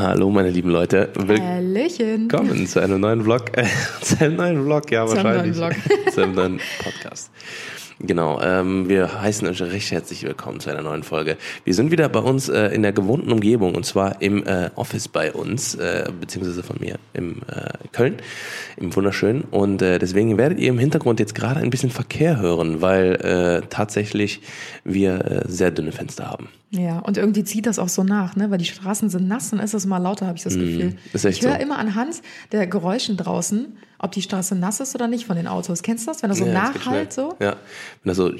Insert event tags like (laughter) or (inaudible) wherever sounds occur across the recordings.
Hallo meine lieben Leute, Hallöchen. willkommen zu einem neuen Vlog, (laughs) zu einem neuen Vlog, ja Zu einem wahrscheinlich, neuen (laughs) zu einem neuen Podcast. Genau, ähm, wir heißen euch recht herzlich willkommen zu einer neuen Folge. Wir sind wieder bei uns äh, in der gewohnten Umgebung und zwar im äh, Office bei uns, äh, beziehungsweise von mir im äh, Köln, im wunderschönen. Und äh, deswegen werdet ihr im Hintergrund jetzt gerade ein bisschen Verkehr hören, weil äh, tatsächlich wir sehr dünne Fenster haben. Ja, und irgendwie zieht das auch so nach, ne? Weil die Straßen sind nass, dann ist es mal lauter, habe ich das Gefühl. Mm, ich höre so. immer anhand der Geräuschen draußen, ob die Straße nass ist oder nicht von den Autos. Kennst du das, wenn das so Ja, nachhalt so? Ja, wenn das so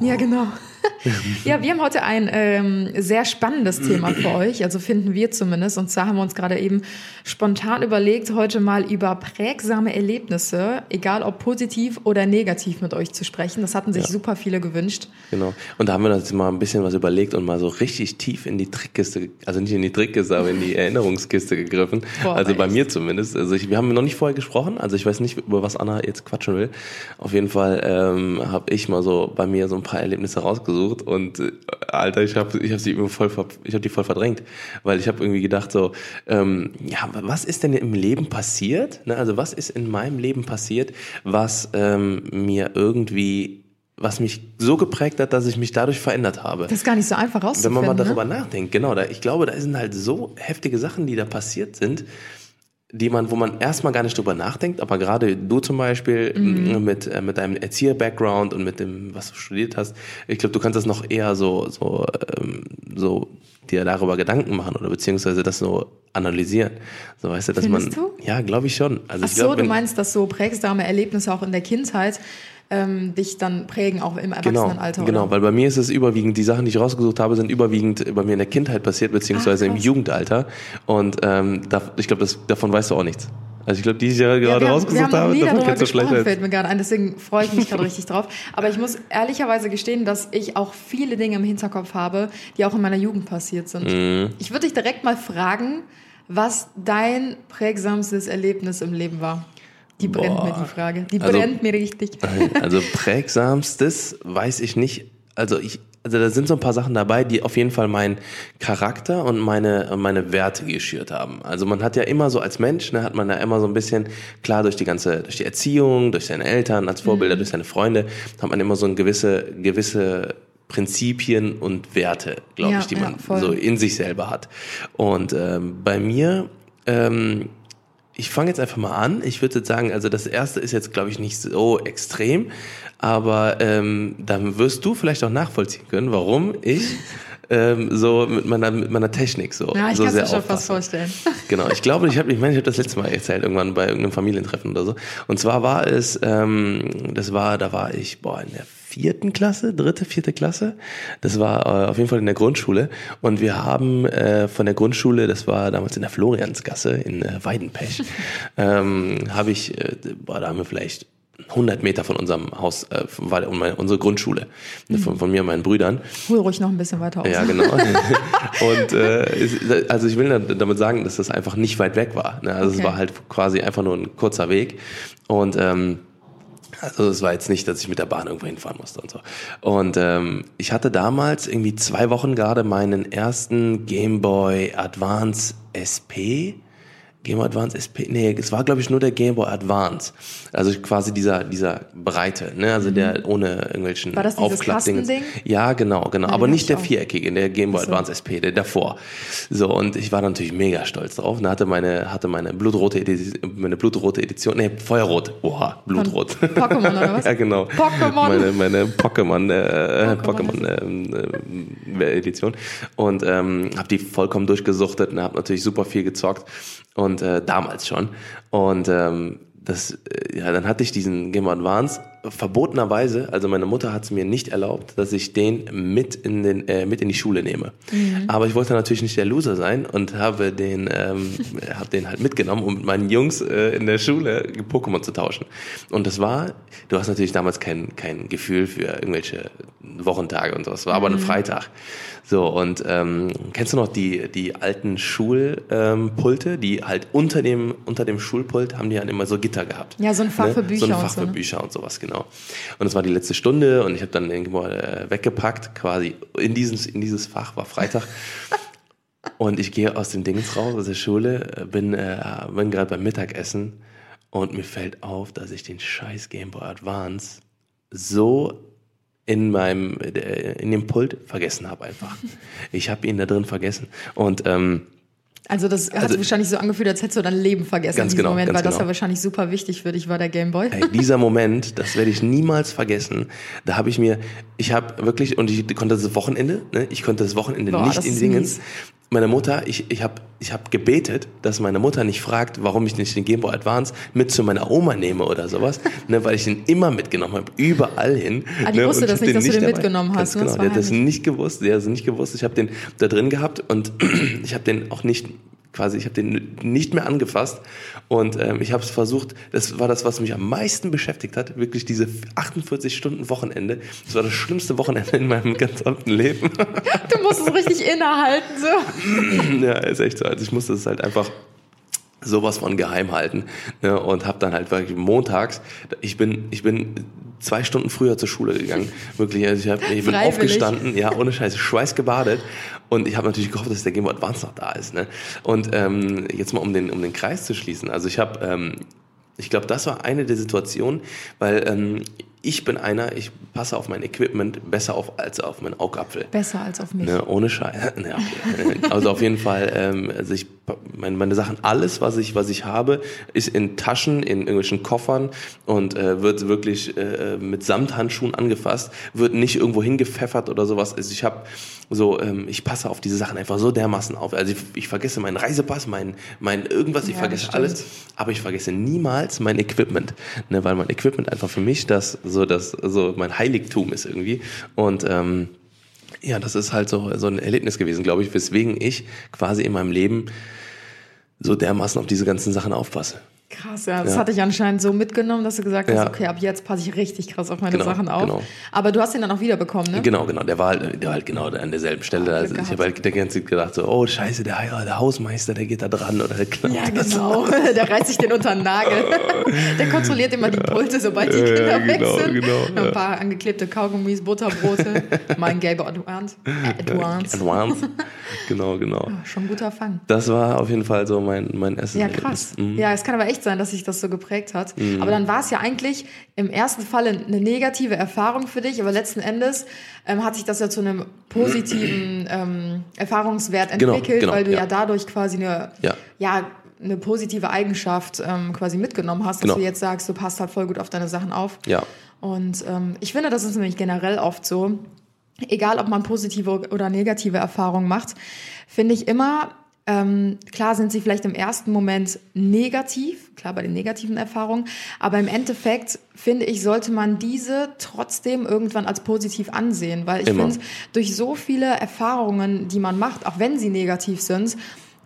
Ja, genau. (laughs) ja, wir haben heute ein ähm, sehr spannendes Thema für euch, also finden wir zumindest. Und zwar haben wir uns gerade eben spontan überlegt, heute mal über prägsame Erlebnisse, egal ob positiv oder negativ, mit euch zu sprechen. Das hatten sich super viele gewünscht. Genau. Und da haben wir uns jetzt mal ein bisschen was überlegt und mal so richtig tief in die Trickkiste, also nicht in die Trickkiste, aber in die (laughs) Erinnerungskiste gegriffen. Boah, also bei echt. mir zumindest. Also ich, wir haben noch nicht vorher gesprochen, also ich weiß nicht, über was Anna jetzt quatschen will. Auf jeden Fall ähm, habe ich mal so bei mir so ein paar Erlebnisse rausgesucht und äh, Alter, ich habe ich hab sie voll, ich habe die voll verdrängt, weil ich habe irgendwie gedacht so, ähm, ja, was ist denn im Leben passiert? Ne? Also was ist in meinem Leben passiert, was ähm, mir irgendwie was mich so geprägt hat, dass ich mich dadurch verändert habe. Das ist gar nicht so einfach Wenn rauszufinden. man mal darüber ne? nachdenkt, genau, da, ich glaube, da sind halt so heftige Sachen, die da passiert sind, die man, wo man erstmal gar nicht drüber nachdenkt, aber gerade du zum Beispiel Mhm. mit, äh, mit deinem Erzieher-Background und mit dem, was du studiert hast, ich glaube, du kannst das noch eher so, so, ähm, so dir darüber Gedanken machen oder beziehungsweise das so analysieren. So weißt du, dass Findest man. du? Ja, glaube ich schon. Also Ach ich so, glaub, du wenn- meinst, dass so prägsame Erlebnisse auch in der Kindheit ähm, dich dann prägen, auch im Genau, Erwachsenenalter? genau, oder? weil bei mir ist es überwiegend, die Sachen, die ich rausgesucht habe, sind überwiegend bei mir in der Kindheit passiert, beziehungsweise Ah, im. Jugendalter. Und ähm, da, ich glaube, davon weißt du auch nichts. Also ich glaube, die, ich ja gerade Ja, rausgesucht haben habe, davon kennst du vielleicht fällt mir gerade ein, deswegen freue ich mich gerade richtig drauf. Aber ich muss ehrlicherweise gestehen, dass ich auch viele Dinge im Hinterkopf habe, die auch in meiner Jugend passiert sind. Mhm. Ich würde dich direkt mal fragen, was dein prägsamstes Erlebnis im Leben war. Die brennt Boah. mir, die Frage. Die Also- brennt mir richtig. (laughs) Also prägsamstes weiß ich nicht. Also ich, also da sind so ein paar Sachen dabei, die auf jeden Fall meinen Charakter und meine, meine Werte geschürt haben. Also man hat ja immer so als Mensch, ne, hat man da immer so ein bisschen, klar durch die ganze, durch die Erziehung, durch seine Eltern als Vorbilder, durch seine Freunde, hat man immer so ein gewisse, gewisse Prinzipien und Werte, glaube Ja, ich, die ja, man voll. so in sich selber hat. Und ähm, bei mir, ähm, ich fange jetzt einfach mal an. Ich würde jetzt sagen, also das erste ist jetzt, glaube ich, nicht so extrem, aber ähm, dann wirst du vielleicht auch nachvollziehen können, warum ich (laughs) ähm, so mit meiner mit meiner Technik so Ja, ich so kann mir schon fast vorstellen. (laughs) Genau, ich glaube, ich habe, ich meine, ich habe das letzte Mal erzählt, irgendwann bei irgendeinem Familientreffen oder so. Und zwar war es, ähm, das war, da war ich, boah, in der vierten Klasse, dritte, vierte Klasse. Das war äh, auf jeden Fall in der Grundschule. Und wir haben äh, von der Grundschule, das war damals in der Floriansgasse in äh, Weidenpech, (laughs) ähm, habe ich, äh, boah, da haben wir vielleicht 100 Meter von unserem Haus, äh, war meine, unsere Grundschule, ne, von, von mir und meinen Brüdern. Hol ruhig noch ein bisschen weiter aus. Ja, genau. (laughs) (laughs) Und äh, also ich will da- damit sagen, dass das einfach nicht weit weg war. Ne? Also Okay. es war halt quasi einfach nur ein kurzer Weg. Und ähm, also es war jetzt nicht, dass ich mit der Bahn irgendwo hinfahren musste und so. Und ähm, ich hatte damals irgendwie zwei Wochen gerade meinen ersten Game Boy Advance SP. Game Boy Advance SP, nee, es war glaube ich nur der Game Boy Advance. Also quasi dieser dieser Breite, ne, also der ohne irgendwelchen Mhm. War das. Kastending? Ja, genau, genau, Ja, aber nicht hab der auch. viereckige, der Game Boy so. Advance SP, der davor. So und ich war natürlich mega stolz drauf. Und hatte meine hatte meine blutrote Edition, meine blutrote Edition, nee, Feuerrot. Oha, blutrot. Pokémon oder was? (laughs) ja, genau. Pokémon. Meine meine Pokémon äh, Pokémon. Ähm, äh, Edition und ähm, habe die vollkommen durchgesuchtet und habe natürlich super viel gezockt und äh, damals schon. Und ähm, das, äh, ja, dann hatte ich diesen Game Advance verbotenerweise, also meine Mutter hat es mir nicht erlaubt, dass ich den mit in den äh, mit in die Schule nehme. Aber ich wollte natürlich nicht der Loser sein und habe den ähm, (laughs) habe den halt mitgenommen, um mit meinen Jungs äh, in der Schule Pokémon zu tauschen. Und das war, du hast natürlich damals kein kein Gefühl für irgendwelche Wochentage und sowas. War aber ein Freitag. So und ähm, kennst du noch die die alten Schulpulte, ähm, die halt unter dem unter dem Schulpult haben die dann immer so Gitter gehabt. Ja, so ein Fach für Bücher So ein und Fach so, für ne? Bücher und sowas, genau. Und es war die letzte Stunde und ich habe dann irgendwo äh, weggepackt, quasi in dieses, in dieses Fach, war Freitag. (laughs) Und ich gehe aus dem Dings raus, aus der Schule, bin, äh, bin gerade beim Mittagessen und mir fällt auf, dass ich den scheiß Game Boy Advance so in meinem, äh, in dem Pult vergessen habe einfach. (laughs) Ich habe ihn da drin vergessen. Und ähm, also das hat Also- sich wahrscheinlich so angefühlt, als hättest du dein Leben vergessen Ganz in diesem genau, Moment, weil das genau. ja wahrscheinlich super wichtig für dich war, der Gameboy. Ey, dieser Moment, das werde ich niemals vergessen. Da habe ich mir, ich habe wirklich, und ich konnte das Wochenende, ne, ich konnte das Wochenende Boah, nicht das in ist Dingen. mies. Meine Mutter, ich, ich habe ich hab gebetet, dass meine Mutter nicht fragt, warum ich nicht den Game Boy Advance mit zu meiner Oma nehme oder sowas, ne, weil ich den immer mitgenommen habe, überall hin. Ah, die ne, wusste das nicht, dass du den mitgenommen hast? Genau, Das die hat das nicht gewusst, die hat es nicht gewusst. Ich habe den da drin gehabt und (clears throat) ich habe den auch nicht quasi, ich habe den nicht mehr angefasst und ähm, ich habe es versucht, das war das, was mich am meisten beschäftigt hat, wirklich diese 48 Stunden Wochenende. Das war das schlimmste Wochenende in meinem gesamten Leben. Du musst es richtig innehalten. So. (clears throat) ja, ist echt so. Also ich musste es halt einfach sowas von geheim halten ne, und habe dann halt wirklich montags, ich bin, ich bin zwei Stunden früher zur Schule gegangen, (laughs) wirklich, also ich, hab, ich bin aufgestanden, ja, ohne Scheiße, schweißgebadet und ich habe natürlich gehofft, dass der Game Boy Advance noch da ist. Ne? Und ähm, jetzt mal um den, um den Kreis zu schließen, also ich habe, ähm, ich glaube, das war eine der Situationen, weil ähm, ich bin einer, ich passe auf mein Equipment besser auf als auf meinen Augapfel. Besser als auf mich. Ne, ohne Scheiß. (laughs) Ne, okay. Also auf jeden Fall, ähm, also ich, meine, meine Sachen, alles, was ich, was ich habe, ist in Taschen, in irgendwelchen Koffern und äh, wird wirklich äh, mit Samthandschuhen angefasst, wird nicht irgendwo hingepfeffert oder sowas. Also ich habe so, ähm, ich passe auf diese Sachen einfach so dermaßen auf. Also ich, ich vergesse meinen Reisepass, mein, mein irgendwas, ich Ja, vergesse alles, aber ich vergesse niemals mein Equipment, ne, weil mein Equipment einfach für mich das so das so mein Heiligtum ist irgendwie und ähm, ja, das ist halt so, so ein Erlebnis gewesen, glaube ich, weswegen ich quasi in meinem Leben so dermaßen auf diese ganzen Sachen aufpasse. Krass, ja. Das Ja. hat dich anscheinend so mitgenommen, dass du gesagt hast, Ja. okay, ab jetzt passe ich richtig krass auf meine Genau, Sachen auf. genau. Aber du hast ihn dann auch wiederbekommen, ne? Genau, genau. Der war halt, der war halt genau an derselben Stelle. Also ich habe halt die ganze Zeit gedacht, so, oh Scheiße, der, der Hausmeister, der geht da dran oder der Ja, genau. (laughs) Der reißt sich den unter den Nagel. (laughs) Der kontrolliert immer die Pulte, sobald die Ja, Kinder weg genau, sind. genau, Ein paar angeklebte Kaugummis, Butterbrote. (laughs) mein Gelber Advance. Advance. Advance. genau, genau. Schon ein guter Fang. Das war auf jeden Fall so mein, mein erstes Ja, krass. Mhm. Ja, es kann aber echt sein, dass sich das so geprägt hat. Aber dann war es ja eigentlich im ersten Fall eine negative Erfahrung für dich, aber letzten Endes ähm, hat sich das ja zu einem positiven (clears throat) ähm, Erfahrungswert Genau, entwickelt, genau, weil du ja. ja. dadurch quasi eine, Ja. ja, eine positive Eigenschaft ähm, quasi mitgenommen hast, dass Genau. du jetzt sagst, du passt halt voll gut auf deine Sachen auf. Ja. Und ähm, ich finde, das ist nämlich generell oft so, egal ob man positive oder negative Erfahrungen macht, finde ich immer, ähm, klar sind sie vielleicht im ersten Moment negativ, klar bei den negativen Erfahrungen, aber im Endeffekt finde ich, sollte man diese trotzdem irgendwann als positiv ansehen, weil ich finde, durch so viele Erfahrungen, die man macht, auch wenn sie negativ sind,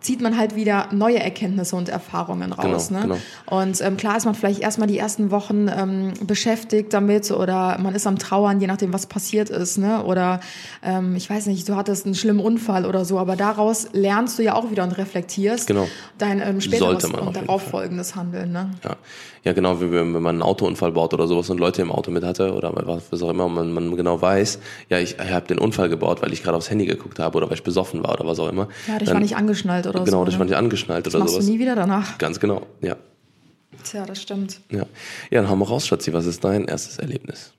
zieht man halt wieder neue Erkenntnisse und Erfahrungen raus. Genau, ne? genau. Und ähm, klar ist man vielleicht erstmal die ersten Wochen ähm, beschäftigt damit oder man ist am Trauern, je nachdem, was passiert ist. Ne? Oder ähm, ich weiß nicht, du hattest einen schlimmen Unfall oder so, aber daraus lernst du ja auch wieder und reflektierst Genau. dein ähm, späteres und darauf folgendes Handeln. Ne? Ja, ja genau, wie wenn man einen Autounfall baut oder sowas und Leute im Auto mit hatte oder was auch immer, und man, man genau weiß, ja, ich, ich habe den Unfall gebaut, weil ich gerade aufs Handy geguckt habe oder weil ich besoffen war oder was auch immer. Ja, dich Dann- war nicht angeschnallt oder Genau, so. dich ne? war nicht angeschnallt das oder machst sowas. du nie wieder danach. Ganz genau, ja. Tja, das stimmt. Ja, ja dann hau mal raus, Schatzi, was ist dein erstes Erlebnis?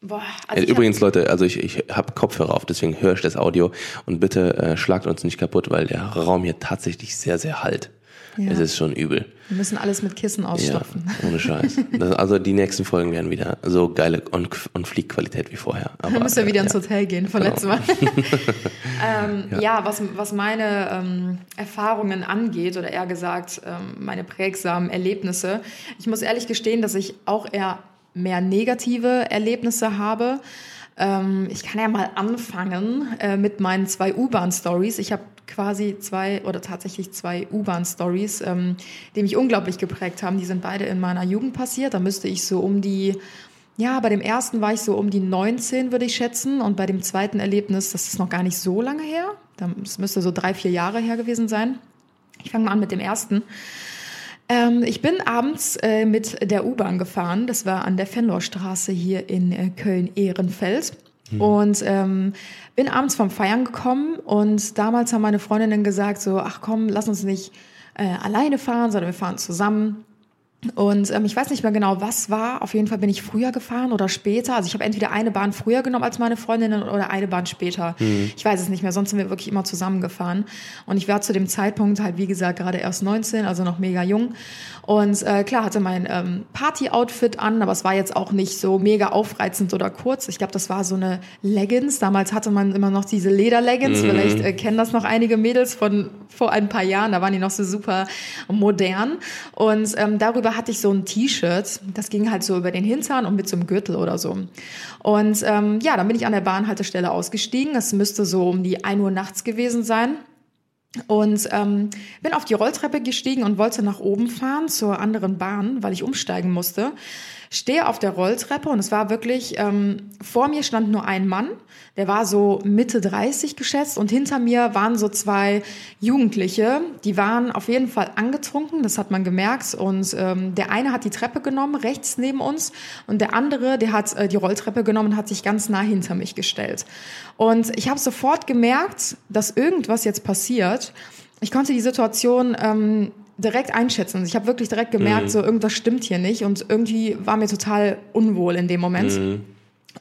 Boah, Äh, also ich hab- Übrigens, Leute, also ich, ich habe Kopfhörer auf, deswegen höre ich das Audio und bitte äh, schlagt uns nicht kaputt, weil der Raum hier tatsächlich sehr, sehr halt. Ja. Es ist schon übel. wir müssen alles mit Kissen Ja, ausstopfen. ohne Scheiß. (laughs) Das, also die nächsten Folgen werden wieder so geile On- On-Fleek-Qualität wie vorher. Aber, Dann müsst ihr wieder äh, ins ja. Hotel gehen von Genau. letztem Mal. (laughs) ähm, ja, was, was meine ähm, Erfahrungen angeht, oder eher gesagt, ähm, meine prägsamen Erlebnisse. Ich muss ehrlich gestehen, dass ich auch eher mehr negative Erlebnisse habe. Ähm, ich kann ja mal anfangen äh, mit meinen zwei U-Bahn-Stories. Ich habe quasi zwei oder tatsächlich zwei U-Bahn-Stories, ähm, die mich unglaublich geprägt haben. Die sind beide in meiner Jugend passiert. Da müsste ich so um die ja, bei dem ersten war ich so um die 19, würde ich schätzen. Und bei dem zweiten Erlebnis, das ist noch gar nicht so lange her. Das müsste so drei, vier Jahre her gewesen sein. Ich fange mal an mit dem ersten. Ähm, ich bin abends äh, mit der U-Bahn gefahren. Das war an der Fenlorstraße hier in äh, Köln-Ehrenfeld. Mhm. Und ähm, bin abends vom Feiern gekommen und damals haben meine Freundinnen gesagt so, ach komm, lass uns nicht äh, alleine fahren, sondern wir fahren zusammen. Und ähm, ich weiß nicht mehr genau, was war. Auf jeden Fall bin ich früher gefahren oder später. Also ich habe entweder eine Bahn früher genommen als meine Freundinnen oder eine Bahn später. Mhm. Ich weiß es nicht mehr. Sonst sind wir wirklich immer zusammengefahren. Und ich war zu dem Zeitpunkt halt, wie gesagt, gerade erst 19, also noch mega jung. Und äh, klar hatte mein ähm, Party-Outfit an, aber es war jetzt auch nicht so mega aufreizend oder kurz. Ich glaube, das war so eine Leggings. Damals hatte man immer noch diese Leder-Leggings. Mhm. Vielleicht äh, kennen das noch einige Mädels von vor ein paar Jahren. Da waren die noch so super modern. Und ähm, darüber darüber hatte ich so ein T-Shirt, das ging halt so über den Hintern und mit so einem Gürtel oder so. Und ähm, ja, dann bin ich an der Bahnhaltestelle ausgestiegen. Es müsste so um die 1 Uhr nachts gewesen sein. Und ähm, bin auf die Rolltreppe gestiegen und wollte nach oben fahren zur anderen Bahn, weil ich umsteigen musste stehe auf der Rolltreppe und es war wirklich, ähm, vor mir stand nur ein Mann, der war so Mitte 30 geschätzt und hinter mir waren so zwei Jugendliche, die waren auf jeden Fall angetrunken, das hat man gemerkt und ähm, der eine hat die Treppe genommen, rechts neben uns und der andere, der hat äh, die Rolltreppe genommen und hat sich ganz nah hinter mich gestellt. Und ich habe sofort gemerkt, dass irgendwas jetzt passiert. Ich konnte die Situation ähm, direkt einschätzen. Ich habe wirklich direkt gemerkt, mhm. so irgendwas stimmt hier nicht und irgendwie war mir total unwohl in dem Moment. Mhm.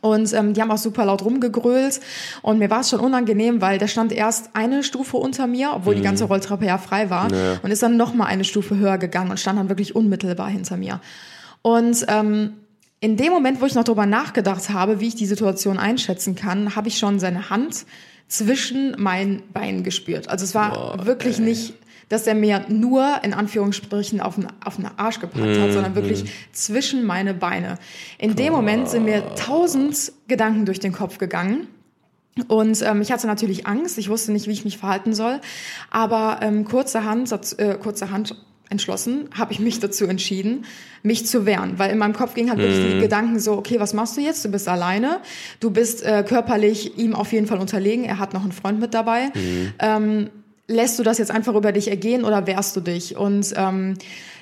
Und ähm, die haben auch super laut rumgegrölt und mir war es schon unangenehm, weil der stand erst eine Stufe unter mir, obwohl mhm. die ganze Rolltreppe ja frei war ja. und ist dann noch mal eine Stufe höher gegangen und stand dann wirklich unmittelbar hinter mir. Und ähm, in dem Moment, wo ich noch drüber nachgedacht habe, wie ich die Situation einschätzen kann, habe ich schon seine Hand zwischen meinen Beinen gespürt. Also es war Boah, wirklich ey. nicht dass er mir nur in Anführungsstrichen auf den, auf den Arsch gepackt hat, sondern wirklich mhm. zwischen meine Beine. In dem Moment sind mir tausend Gedanken durch den Kopf gegangen. Und ähm, ich hatte natürlich Angst, ich wusste nicht, wie ich mich verhalten soll, aber ähm, kurzerhand, äh, kurzerhand entschlossen, habe ich mich dazu entschieden, mich zu wehren, weil in meinem Kopf ging halt wirklich mm. die mhm. Gedanken so, okay, was machst du jetzt? Du bist alleine, du bist äh, körperlich ihm auf jeden Fall unterlegen, er hat noch einen Freund mit dabei. Mm. Ähm, lässt du das jetzt einfach über dich ergehen oder wehrst du dich? Und ähm,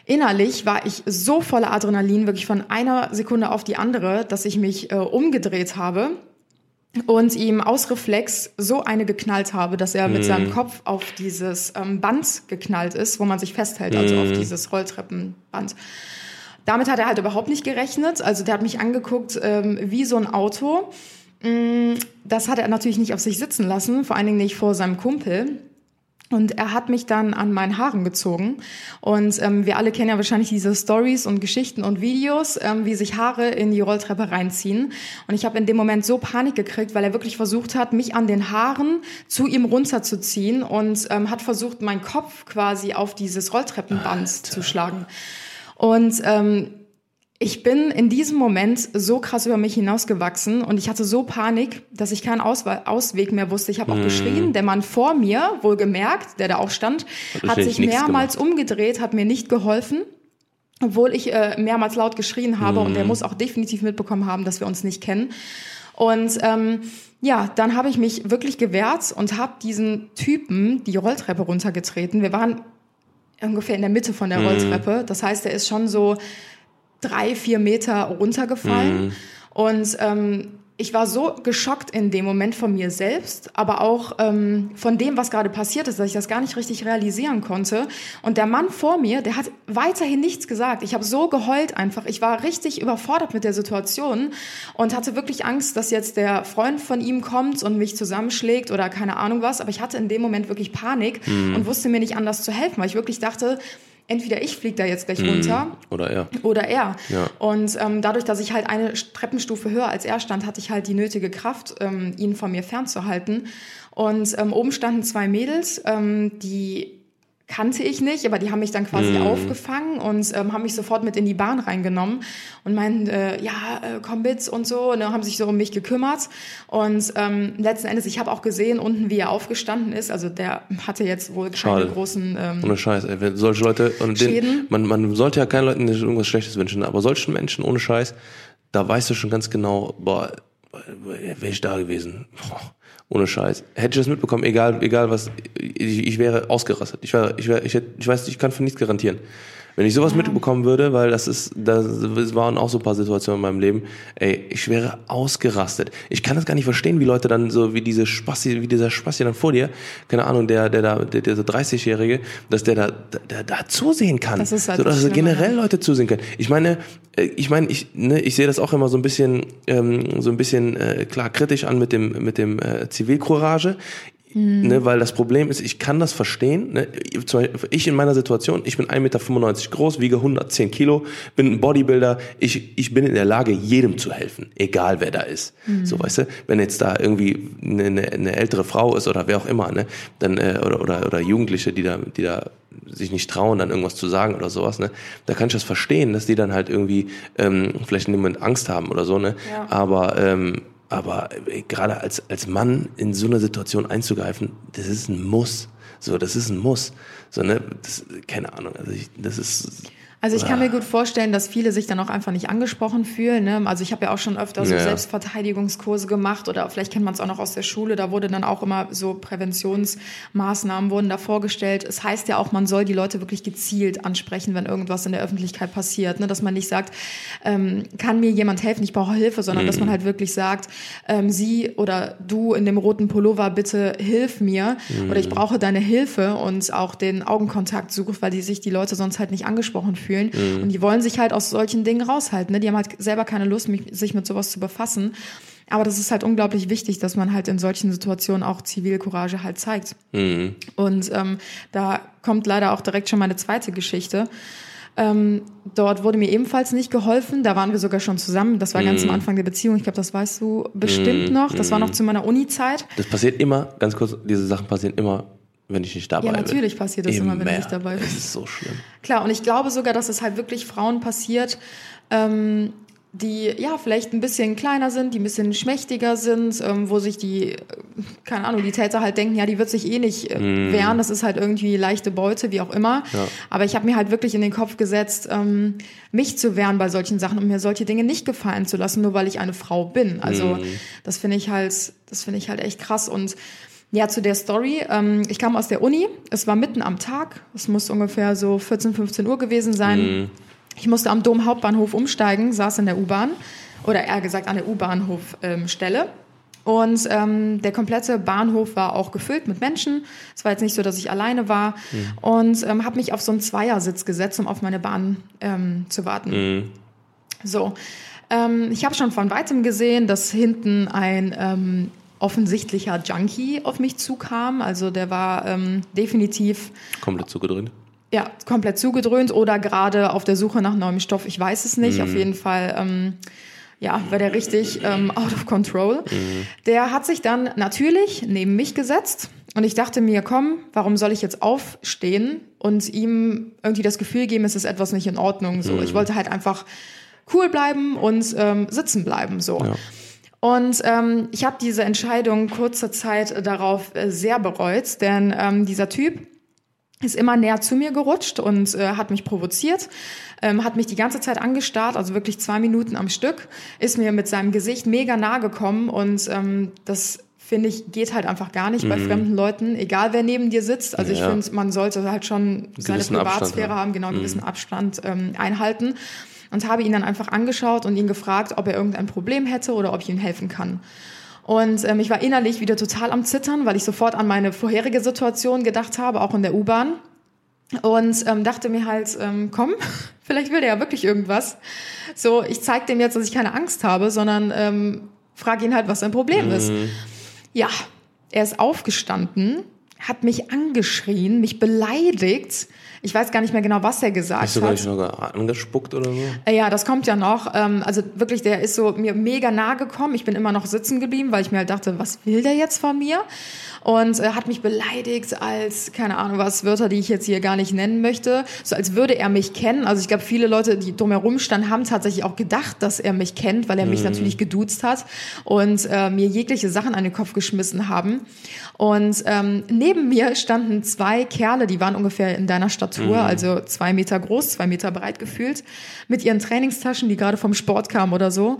innerlich war ich so voller Adrenalin, wirklich von einer Sekunde auf die andere, dass ich mich äh, umgedreht habe und ihm aus Reflex so eine geknallt habe, dass er mit mm. seinem Kopf auf dieses ähm, Band geknallt ist, wo man sich festhält, mm. also auf mhm. dieses Rolltreppenband. Damit hat er halt überhaupt nicht gerechnet. Also der hat mich angeguckt ähm, wie so ein Auto. Mm, das hat er natürlich nicht auf sich sitzen lassen, vor allen Dingen nicht vor seinem Kumpel. Und er hat mich dann an meinen Haaren gezogen. Und ähm, wir alle kennen ja wahrscheinlich diese Stories und Geschichten und Videos, ähm, wie sich Haare in die Rolltreppe reinziehen. Und ich habe in dem Moment so Panik gekriegt, weil er wirklich versucht hat, mich an den Haaren zu ihm runterzuziehen und ähm, hat versucht, meinen Kopf quasi auf dieses Rolltreppenband Alter. zu schlagen. Und ähm, ich bin in diesem Moment so krass über mich hinausgewachsen und ich hatte so Panik, dass ich keinen Ausweg mehr wusste. Ich habe auch mm. geschrien. Der Mann vor mir, wohlgemerkt, der da auch stand, hat sich mehrmals gemacht. umgedreht, hat mir nicht geholfen. Obwohl ich äh, mehrmals laut geschrien habe mm. und der mhm. muss auch definitiv mitbekommen haben, dass wir uns nicht kennen. Und ähm, ja, dann habe ich mich wirklich gewehrt und habe diesen Typen die Rolltreppe runtergetreten. Wir waren ungefähr in der Mitte von der mhm. Rolltreppe. Das heißt, er ist schon so drei, vier Meter runtergefallen. Mhm. Und ähm, ich war so geschockt in dem Moment von mir selbst, aber auch ähm, von dem, was gerade passiert ist, dass ich das gar nicht richtig realisieren konnte. Und der Mann vor mir, der hat weiterhin nichts gesagt. Ich habe so geheult einfach. Ich war richtig überfordert mit der Situation und hatte wirklich Angst, dass jetzt der Freund von ihm kommt und mich zusammenschlägt oder keine Ahnung was. Aber ich hatte in dem Moment wirklich Panik mhm. und wusste mir nicht anders zu helfen, weil ich wirklich dachte, entweder ich fliege da jetzt gleich mhm. runter oder er. Oder er. Ja. Und ähm, dadurch, dass ich halt eine Treppenstufe höher als er stand, hatte ich halt die nötige Kraft, ähm, ihn von mir fernzuhalten. Und ähm, oben standen zwei Mädels, ähm, die kannte ich nicht, aber die haben mich dann quasi mm. aufgefangen und ähm, haben mich sofort mit in die Bahn reingenommen und meinten, äh, ja, äh, komm mit und so, und ne, haben sich so um mich gekümmert. Und ähm, letzten Endes, ich habe auch gesehen unten, wie er aufgestanden ist. Also der hatte jetzt wohl keine Schade. großen ähm, Ohne Scheiß, ey. Solche Leute, und den, man, man sollte ja keinen Leuten irgendwas Schlechtes wünschen, aber solchen Menschen ohne Scheiß, da weißt du schon ganz genau, boah, wäre ich da gewesen. Boah Ohne Scheiß. Hätte ich das mitbekommen, egal, egal was, ich, ich wäre ausgerastet. Ich, wäre, ich, wäre, ich, hätte, ich weiß, ich kann für nichts garantieren. Wenn ich sowas ja. mitbekommen würde, weil das ist, das waren auch so ein paar Situationen in meinem Leben, ey, ich wäre ausgerastet. Ich kann das gar nicht verstehen, wie Leute dann so, wie diese Spassi, wie dieser Spassi dann vor dir, keine Ahnung, der, der da, der, der so 30-Jährige, dass der da, der, da zusehen kann. Das ist halt so, dass so generell Leute zusehen können. Ich meine, äh, ich meine, ich, ne, ich sehe das auch immer so ein bisschen, ähm, so ein bisschen äh, klar kritisch an mit dem, mit dem äh, Zivilcourage. Mhm. Ne, weil das Problem ist, ich kann das verstehen. Ne? Ich in meiner Situation, ich bin 1,95 Meter groß, wiege 110 Kilo, bin ein Bodybuilder, ich, ich bin in der Lage, jedem zu helfen, egal wer da ist. Mhm. So, weißt du, wenn jetzt da irgendwie eine, eine, eine ältere Frau ist oder wer auch immer, ne, dann, äh, oder, oder, oder Jugendliche, die da, die da sich nicht trauen, dann irgendwas zu sagen oder sowas, ne? Da kann ich das verstehen, dass die dann halt irgendwie ähm, vielleicht in dem Moment Angst haben oder so, ne? Ja. Aber ähm, aber äh, gerade als, als Mann in so einer Situation einzugreifen, das ist ein Muss. So, das ist ein Muss. So, ne, das, keine Ahnung. Also ich, das ist also ich kann mir gut vorstellen, dass viele sich dann auch einfach nicht angesprochen fühlen. Ne? Also ich habe ja auch schon öfter so ja. Selbstverteidigungskurse gemacht oder vielleicht kennt man es auch noch aus der Schule. Da wurde dann auch immer so Präventionsmaßnahmen wurden da vorgestellt. Es heißt ja auch, man soll die Leute wirklich gezielt ansprechen, wenn irgendwas in der Öffentlichkeit passiert. Ne? Dass man nicht sagt, ähm, kann mir jemand helfen, ich brauche Hilfe, sondern mhm. dass man halt wirklich sagt, ähm, sie oder du in dem roten Pullover, bitte hilf mir mhm. oder ich brauche deine Hilfe und auch den Augenkontakt sucht, weil die sich die Leute sonst halt nicht angesprochen fühlen fühlen. Mhm. Und die wollen sich halt aus solchen Dingen raushalten. Ne? Die haben halt selber keine Lust, mich, sich mit sowas zu befassen. Aber das ist halt unglaublich wichtig, dass man halt in solchen Situationen auch Zivilcourage halt zeigt. Mhm. Und ähm, da kommt leider auch direkt schon meine zweite Geschichte. Ähm, dort wurde mir ebenfalls nicht geholfen. Da waren wir sogar schon zusammen. Das war ganz am mhm. Anfang der Beziehung. Ich glaube, das weißt du bestimmt mm. noch. Das war noch zu meiner Uni-Zeit. Das passiert immer, ganz kurz, diese Sachen passieren immer wenn ich nicht dabei bin. Ja, natürlich bin. passiert das immer, immer, wenn ich nicht dabei bin. Das ist so schlimm. Klar, und ich glaube sogar, dass es halt wirklich Frauen passiert, ähm, die ja vielleicht ein bisschen kleiner sind, die ein bisschen schmächtiger sind, ähm, wo sich die, keine Ahnung, die Täter halt denken, ja, die wird sich eh nicht äh, mm. wehren, das ist halt irgendwie leichte Beute, wie auch immer. Ja. Aber ich habe mir halt wirklich in den Kopf gesetzt, ähm, mich zu wehren bei solchen Sachen und mir solche Dinge nicht gefallen zu lassen, nur weil ich eine Frau bin. Also mm. das finde ich halt, das finde ich halt echt krass und ja, zu der Story. Ähm, ich kam aus der Uni. Es war mitten am Tag. Es muss ungefähr so 14, 15 Uhr gewesen sein. Mhm. Ich musste am Dom Hauptbahnhof umsteigen, saß in der U-Bahn oder eher gesagt an der U-Bahnhofstelle. Und ähm, der komplette Bahnhof war auch gefüllt mit Menschen. Es war jetzt nicht so, dass ich alleine war. Mhm. Und ähm, habe mich auf so einen Zweiersitz gesetzt, um auf meine Bahn ähm, zu warten. Mhm. So. Ähm, ich habe schon von weitem gesehen, dass hinten ein ähm, offensichtlicher Junkie auf mich zukam. Also der war ähm, definitiv komplett zugedröhnt. Ja, komplett zugedröhnt oder gerade auf der Suche nach neuem Stoff. Ich weiß es nicht. Mhm. Auf jeden Fall. Ähm, ja, war der richtig ähm, (laughs) out of control. Mhm. Der hat sich dann natürlich neben mich gesetzt und ich dachte mir, komm, warum soll ich jetzt aufstehen und ihm irgendwie das Gefühl geben, es ist etwas nicht in Ordnung. So, mhm. ich wollte halt einfach cool bleiben und ähm, sitzen bleiben. So. Ja. Und ähm, ich habe diese Entscheidung kurze Zeit darauf äh, sehr bereut, denn ähm, dieser Typ ist immer näher zu mir gerutscht und äh, hat mich provoziert, ähm, hat mich die ganze Zeit angestarrt, also wirklich zwei Minuten am Stück, ist mir mit seinem Gesicht mega nahe gekommen und ähm, das finde ich, geht halt einfach gar nicht mhm. bei fremden Leuten, egal wer neben dir sitzt. Also ja. ich finde, man sollte halt schon seine Privatsphäre haben, genau einen mhm. gewissen Abstand ähm, einhalten und habe ihn dann einfach angeschaut und ihn gefragt, ob er irgendein Problem hätte oder ob ich ihm helfen kann. Und ähm, ich war innerlich wieder total am Zittern, weil ich sofort an meine vorherige Situation gedacht habe, auch in der U-Bahn. Und ähm, dachte mir halt, ähm, komm, (laughs) vielleicht will der ja wirklich irgendwas. So, ich zeige dem jetzt, dass ich keine Angst habe, sondern ähm, frage ihn halt, was sein Problem mhm. ist. Ja, er ist aufgestanden, hat mich angeschrien, mich beleidigt ich weiß gar nicht mehr genau, was er gesagt Hast du hat. Hast du sogar angespuckt oder so? Äh, ja, das kommt ja noch. Ähm, also wirklich, der ist so mir mega nahe gekommen. Ich bin immer noch sitzen geblieben, weil ich mir halt dachte, was will der jetzt von mir? Und äh, hat mich beleidigt als, keine Ahnung was, Wörter, die ich jetzt hier gar nicht nennen möchte. So als würde er mich kennen. Also ich glaube, viele Leute, die drumherum standen, haben tatsächlich auch gedacht, dass er mich kennt, weil er mich mhm. natürlich geduzt hat und äh, mir jegliche Sachen an den Kopf geschmissen haben. Und ähm, neben mir standen zwei Kerle, die waren ungefähr in deiner Statur, mhm. also zwei Meter groß, zwei Meter breit gefühlt, mit ihren Trainingstaschen, die gerade vom Sport kamen oder so.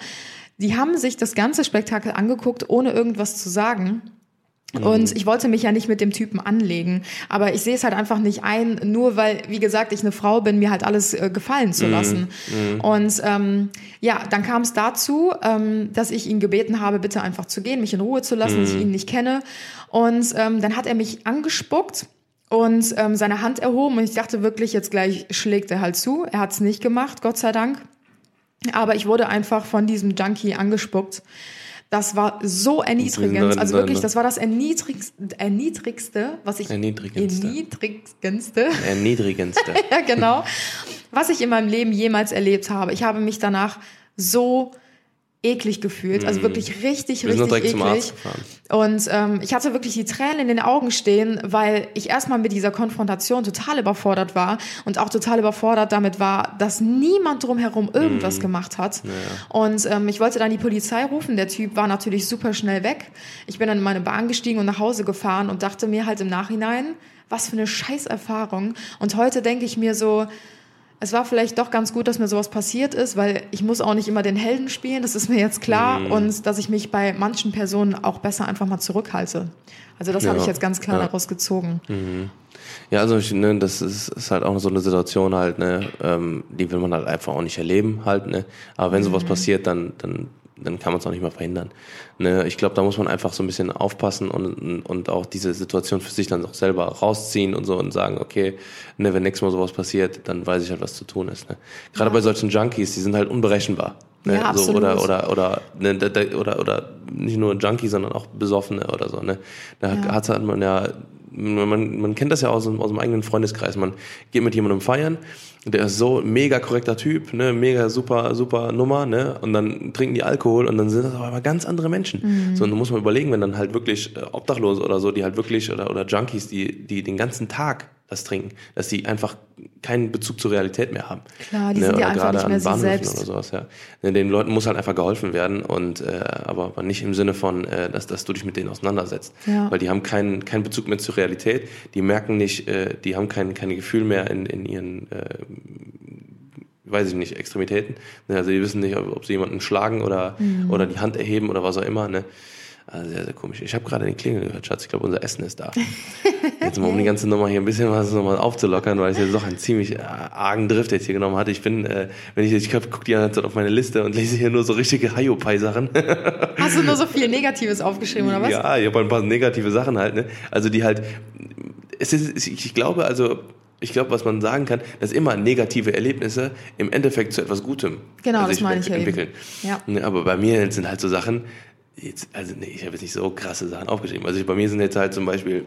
Die haben sich das ganze Spektakel angeguckt, ohne irgendwas zu sagen Und ich wollte mich ja nicht mit dem Typen anlegen. Aber ich sehe es halt einfach nicht ein, nur weil, wie gesagt, ich eine Frau bin, mir halt alles äh, gefallen zu lassen. Und ähm, ja, dann kam es dazu, ähm, dass ich ihn gebeten habe, bitte einfach zu gehen, mich in Ruhe zu lassen, dass ich ihn nicht kenne. Und ähm, dann hat er mich angespuckt und ähm, seine Hand erhoben und ich dachte wirklich, jetzt gleich schlägt er halt zu. Er hat es nicht gemacht, Gott sei Dank. Aber ich wurde einfach von diesem Junkie angespuckt. Das war so erniedrigend. Also wirklich, das war das erniedrigste, erniedrigste was ich. Erniedrigendste. Erniedrigendste. (laughs) Erniedrigendste. ja, genau. Was ich in meinem Leben jemals erlebt habe. Ich habe mich danach so eklig gefühlt, also wirklich richtig, Wir richtig eklig. Und ähm, ich hatte wirklich die Tränen in den Augen stehen, weil ich erstmal mit dieser Konfrontation total überfordert war und auch total überfordert damit war, dass niemand drumherum Mhm. irgendwas gemacht hat. Und ähm, ich wollte dann die Polizei rufen. Der Typ war natürlich super schnell weg. Ich bin dann in meine Bahn gestiegen und nach Hause gefahren und dachte mir halt im Nachhinein, was für eine Scheißerfahrung. Und heute denke ich mir so, es war vielleicht doch ganz gut, dass mir sowas passiert ist, weil ich muss auch nicht immer den Helden spielen, das ist mir jetzt klar. Mhm. Und dass ich mich bei manchen Personen auch besser einfach mal zurückhalte. Also das habe Ja, ich jetzt ganz klar ja. daraus gezogen. Ja, also ich, ne, das ist, ist halt auch so eine Situation halt, ne, ähm, die will man halt einfach auch nicht erleben halt, ne. Aber wenn sowas passiert, dann, dann, dann kann man es auch nicht mehr verhindern. Ne, ich glaube, da muss man einfach so ein bisschen aufpassen und, und auch diese Situation für sich dann auch selber rausziehen und so und sagen, okay, ne, wenn nächstes Mal sowas passiert, dann weiß ich halt, was zu tun ist. Ne. Gerade bei solchen Junkies, die sind halt unberechenbar. Ne, Ja, so, oder, absolut. oder, oder, ne, da, da, oder, oder nicht nur Junkie, sondern auch Besoffene oder so. Ne. Da Ja. hat man ja, man, man kennt das ja aus, dem- aus dem eigenen Freundeskreis. Man geht mit jemandem feiern, der ist so mega korrekter Typ, ne, mega super, super Nummer, ne, und dann trinken die Alkohol und dann sind das aber ganz andere Menschen. So, und da muss man überlegen, wenn dann halt wirklich äh, Obdachlose oder so, die halt wirklich, oder, oder Junkies, die, die den ganzen Tag das trinken, dass die einfach keinen Bezug zur Realität mehr haben. Klar, die sind ja einfach gerade nicht mehr sie selbst. Oder sowas, ja. Ne, Den Leuten muss halt einfach geholfen werden und äh, aber aber nicht im Sinne von, äh, dass, dass du dich mit denen auseinandersetzt. Ja. Weil die haben keinen keinen Bezug mehr zur Realität, die merken nicht, äh, die haben kein, kein Gefühl mehr in, in ihren äh, weiß ich nicht, Extremitäten. Ne, Also die wissen nicht, ob, ob sie jemanden schlagen oder, Mhm. oder die Hand erheben oder was auch immer. Ne? Also sehr, sehr komisch. Ich habe gerade den Klingel gehört, Schatz. Ich glaube, unser Essen ist da. Jetzt mal, um die ganze Nummer hier ein bisschen was nochmal aufzulockern, weil ich jetzt doch einen ziemlich äh, argen Drift jetzt hier genommen hatte. Ich bin, äh, wenn ich, ich gucke die ganze Zeit auf meine Liste und lese hier nur so richtige Hayopai-Sachen. (laughs) Hast du nur so viel Negatives aufgeschrieben, oder was? Ja, ich habe ein paar negative Sachen halt, ne? Also die halt, es ist, ich glaube, also, ich glaube, was man sagen kann, dass immer negative Erlebnisse im Endeffekt zu etwas Gutem Genau, äh, das meine ich entwickeln. Ja. Ne, Aber bei mir sind halt so Sachen, jetzt, also nee, ich habe jetzt nicht so krasse Sachen aufgeschrieben. Also ich, bei mir sind jetzt halt zum Beispiel,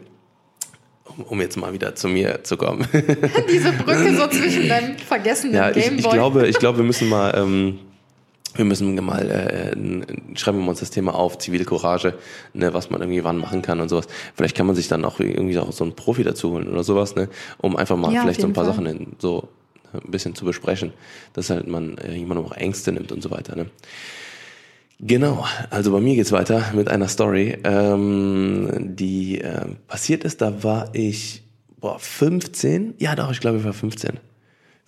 um, um jetzt mal wieder zu mir zu kommen. (laughs) Diese Brücke so (laughs) zwischen deinem vergessenen ja, ich, Gameboy. ich glaube, ich glaube, wir müssen mal, ähm, wir müssen mal, äh, schreiben wir uns das Thema auf, Zivilcourage, ne, was man irgendwie wann machen kann und sowas. Vielleicht kann man sich dann auch irgendwie auch so einen Profi dazu holen oder sowas, ne, um einfach mal Ja, vielleicht so ein paar Fall. Sachen in, so äh, ein bisschen zu besprechen, dass halt man äh, jemandem auch Ängste nimmt und so weiter, ne. Genau, also bei mir geht's weiter mit einer Story, ähm, die äh, passiert ist, da war ich boah, 15, ja doch, ich glaube ich war 15.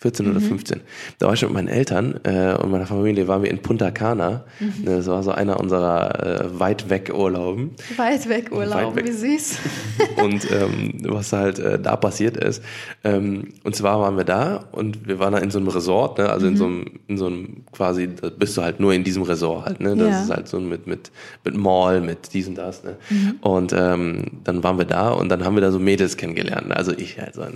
14 Mhm. oder 15. Da war ich mit meinen Eltern äh, und meiner Familie waren wir in Punta Cana. Mhm. Das war so einer unserer äh, weit weg Urlauben. Weit weg Urlaub, Weit weg. wie süß. (laughs) und ähm, was halt äh, da passiert ist. Ähm, und zwar waren wir da und wir waren da in so einem Resort, ne? also in so einem, in so einem quasi, da bist du halt nur in diesem Resort halt, ne? Das Ja. ist halt so mit, mit, mit Mall, mit dies und das, ne? Und ähm, dann waren wir da und dann haben wir da so Mädels kennengelernt. ne? Also ich halt so, ne?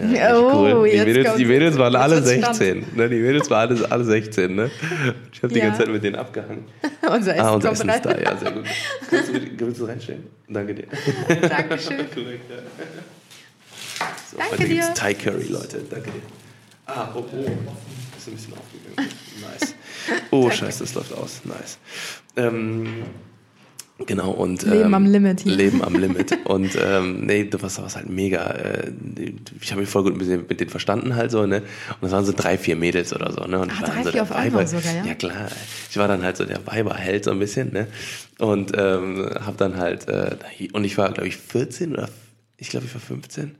Oh, Die jetzt Mädels, die Mädels waren alle wird's 16. Ne? Die Mädels waren alle, alle 16, ne? Ich habe die Ja. ganze Zeit mit denen abgehangen. (laughs) Unser Essen Ah, unser Essen ist da, ja, sehr gut. Kannst du, willst du reinstellen? Danke dir. (laughs) Dankeschön. (laughs) So, Danke heute gibt's dir. Thai Curry, Leute. Danke dir. Ah, oh, oh. Ist ein bisschen aufgegangen. Nice. Oh, scheiße, das läuft aus. Nice. Ähm, genau, und. Leben ähm, am Limit hier. Leben am Limit. (laughs) Und ähm, nee, das war, was halt mega. Äh, ich habe mich voll gut mit denen, mit denen verstanden halt so, ne? Und das waren so drei, vier Mädels oder so, ne? Und ich Ah, drei, so vier auf einmal Weiber- sogar, ja? Ja klar. Ich war dann halt so der Weiberheld so ein bisschen, ne? Und ähm, habe dann halt, äh, und ich war, glaube ich, 14 oder ich glaube, ich war 15.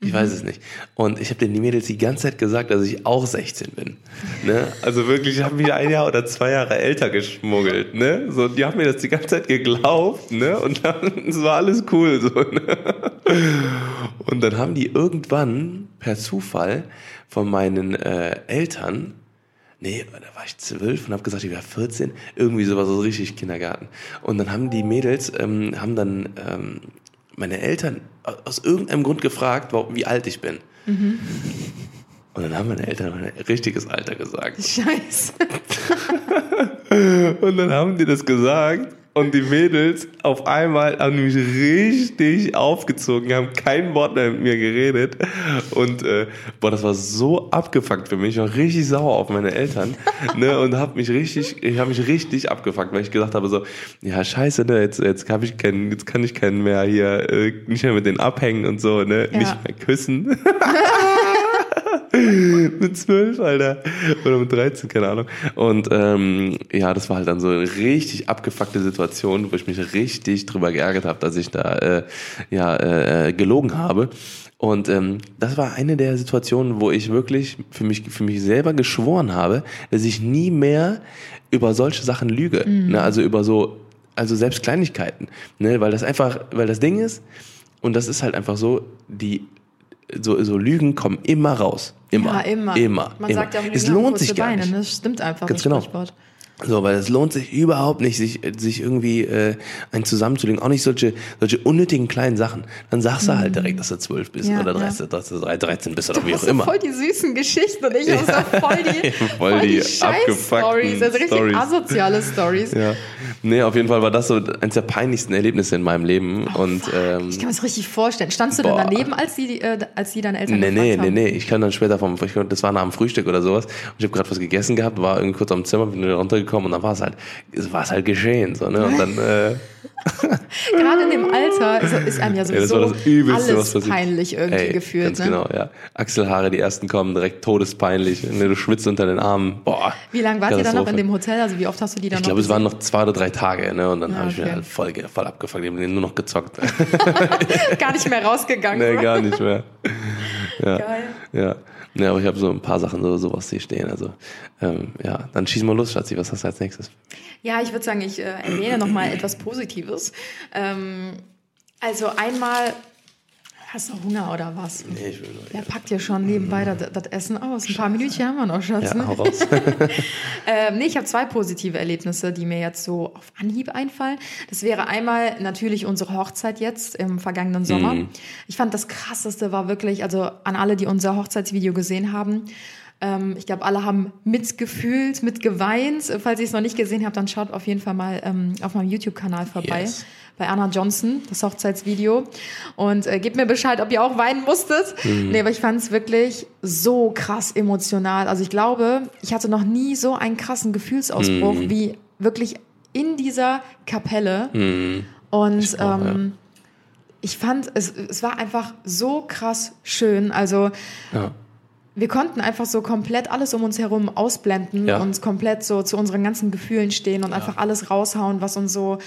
Ich weiß es nicht. Und ich habe den Mädels die ganze Zeit gesagt, dass ich auch 16 bin. Ne? Also wirklich, ich habe mich ein Jahr oder zwei Jahre älter geschmuggelt. Ne? So, die haben mir das die ganze Zeit geglaubt. Ne? Und dann (laughs) es war alles cool. So, ne? Und dann haben die irgendwann per Zufall von meinen äh, Eltern nee, da war ich zwölf und habe gesagt, ich wäre 14, irgendwie sowas, so richtig Kindergarten. Und dann haben die Mädels, ähm, haben dann ähm, meine Eltern aus irgendeinem Grund gefragt, wie alt ich bin. Mhm. Und dann haben meine Eltern mein richtiges Alter gesagt. Scheiße. (laughs) und dann haben die das gesagt und die Mädels auf einmal haben mich richtig aufgezogen, haben kein Wort mehr mit mir geredet. Und äh, boah, das war so abgefuckt für mich. Ich war richtig sauer auf meine Eltern. (laughs) ne, und hab mich richtig, ich habe mich richtig abgefuckt, weil ich gesagt habe so, ja scheiße, ne, jetzt, jetzt, hab ich keinen, jetzt kann ich keinen mehr hier, äh, nicht mehr mit denen abhängen und so, ne, ja. nicht mehr küssen. (laughs) mit zwölf, Alter. Oder mit 13, keine Ahnung. Und ähm, ja, das war halt dann so eine richtig abgefuckte Situation, wo ich mich richtig drüber geärgert habe, dass ich da äh, ja äh, gelogen habe. Und ähm, das war eine der Situationen, wo ich wirklich für mich, für mich selber geschworen habe, dass ich nie mehr über solche Sachen lüge. Mhm. Ne? Also über so, also selbst Kleinigkeiten. Ne? Weil das einfach, weil das Ding ist, und das ist halt einfach so, die so, so Lügen kommen immer raus. Immer. Ja, immer. Immer. Man immer. sagt ja auch, es lohnt sich gar Beine, nicht. Ne? Das stimmt einfach. Ganz genau. Sprichwort. So, weil es lohnt sich überhaupt nicht, sich, sich irgendwie äh, ein zusammenzulegen. Auch nicht solche, solche unnötigen kleinen Sachen. Dann sagst du halt mhm. direkt, dass du zwölf bist ja, oder 13, ja. dass du 13 bist oder du wie auch immer. voll die süßen Geschichten und ich (laughs) ja. habe voll die, voll, voll die, die Scheiß-Stories. Also richtig asoziale Stories. Ja. Nee, auf jeden Fall war das so eines der peinlichsten Erlebnisse in meinem Leben. Oh, und, ähm, ich kann mir das richtig vorstellen. Standst du boah. denn daneben, als die, äh, als die deine Eltern Nee, nee, haben? nee, nee. Ich kann dann später vom, ich, das war nach dem Frühstück oder sowas. Und ich habe gerade was gegessen gehabt, war irgendwie kurz am Zimmer, bin wieder runtergekommen und dann war es halt es war halt geschehen. So, ne? Und dann, äh, (laughs) Gerade in dem Alter ist, ist einem ja sowieso ja, Übelste, alles peinlich irgendwie Ey, gefühlt. Ganz ne? genau, ja. Achselhaare, die ersten kommen, direkt todespeinlich. Du schwitzt unter den Armen. Boah. Wie lange wart ihr dann noch in dem Hotel? Also wie oft hast du die dann ich noch Ich glaube, es waren noch zwei oder drei Tage. Ne? Und dann ja, habe ich okay. mir halt voll, voll abgefangen. Die haben nur noch gezockt. (laughs) gar nicht mehr rausgegangen. Nee, gar nicht mehr. (laughs) Ja. Geil. Ja. Ja, aber ich habe so ein paar Sachen, so, sowas hier stehen. Also, ähm, ja, dann schieß mal los, Schatzi. Was hast du als nächstes? Ja, ich würde sagen, ich äh, erwähne nochmal etwas Positives. Ähm, also einmal Hast du Hunger oder was? Nee, ich will nur. Wer packt ja schon nebenbei das, das Essen aus? Ein paar Minütchen haben wir noch, Schatz. Ja, hau raus. (laughs) ähm, nee, ich habe zwei positive Erlebnisse, die mir jetzt so auf Anhieb einfallen. Das wäre einmal natürlich unsere Hochzeit jetzt im vergangenen Sommer. Mhm. Ich fand das krasseste war wirklich, also an alle, die unser Hochzeitsvideo gesehen haben, ähm, ich glaube, alle haben mitgefühlt, mitgeweint. Falls ihr es noch nicht gesehen habt, dann schaut auf jeden Fall mal ähm, auf meinem YouTube-Kanal vorbei. Yes bei Anna Johnson, das Hochzeitsvideo. Und äh, gebt mir Bescheid, ob ihr auch weinen musstet. Mhm. Nee, aber ich fand es wirklich so krass emotional. Also ich glaube, ich hatte noch nie so einen krassen Gefühlsausbruch mhm. wie wirklich in dieser Kapelle. Mhm. Und ich, auch, ähm, ja. ich fand, es, es war einfach so krass schön. Also ja wir konnten einfach so komplett alles um uns herum ausblenden ja. und komplett so zu unseren ganzen Gefühlen stehen und ja. einfach alles raushauen, was uns so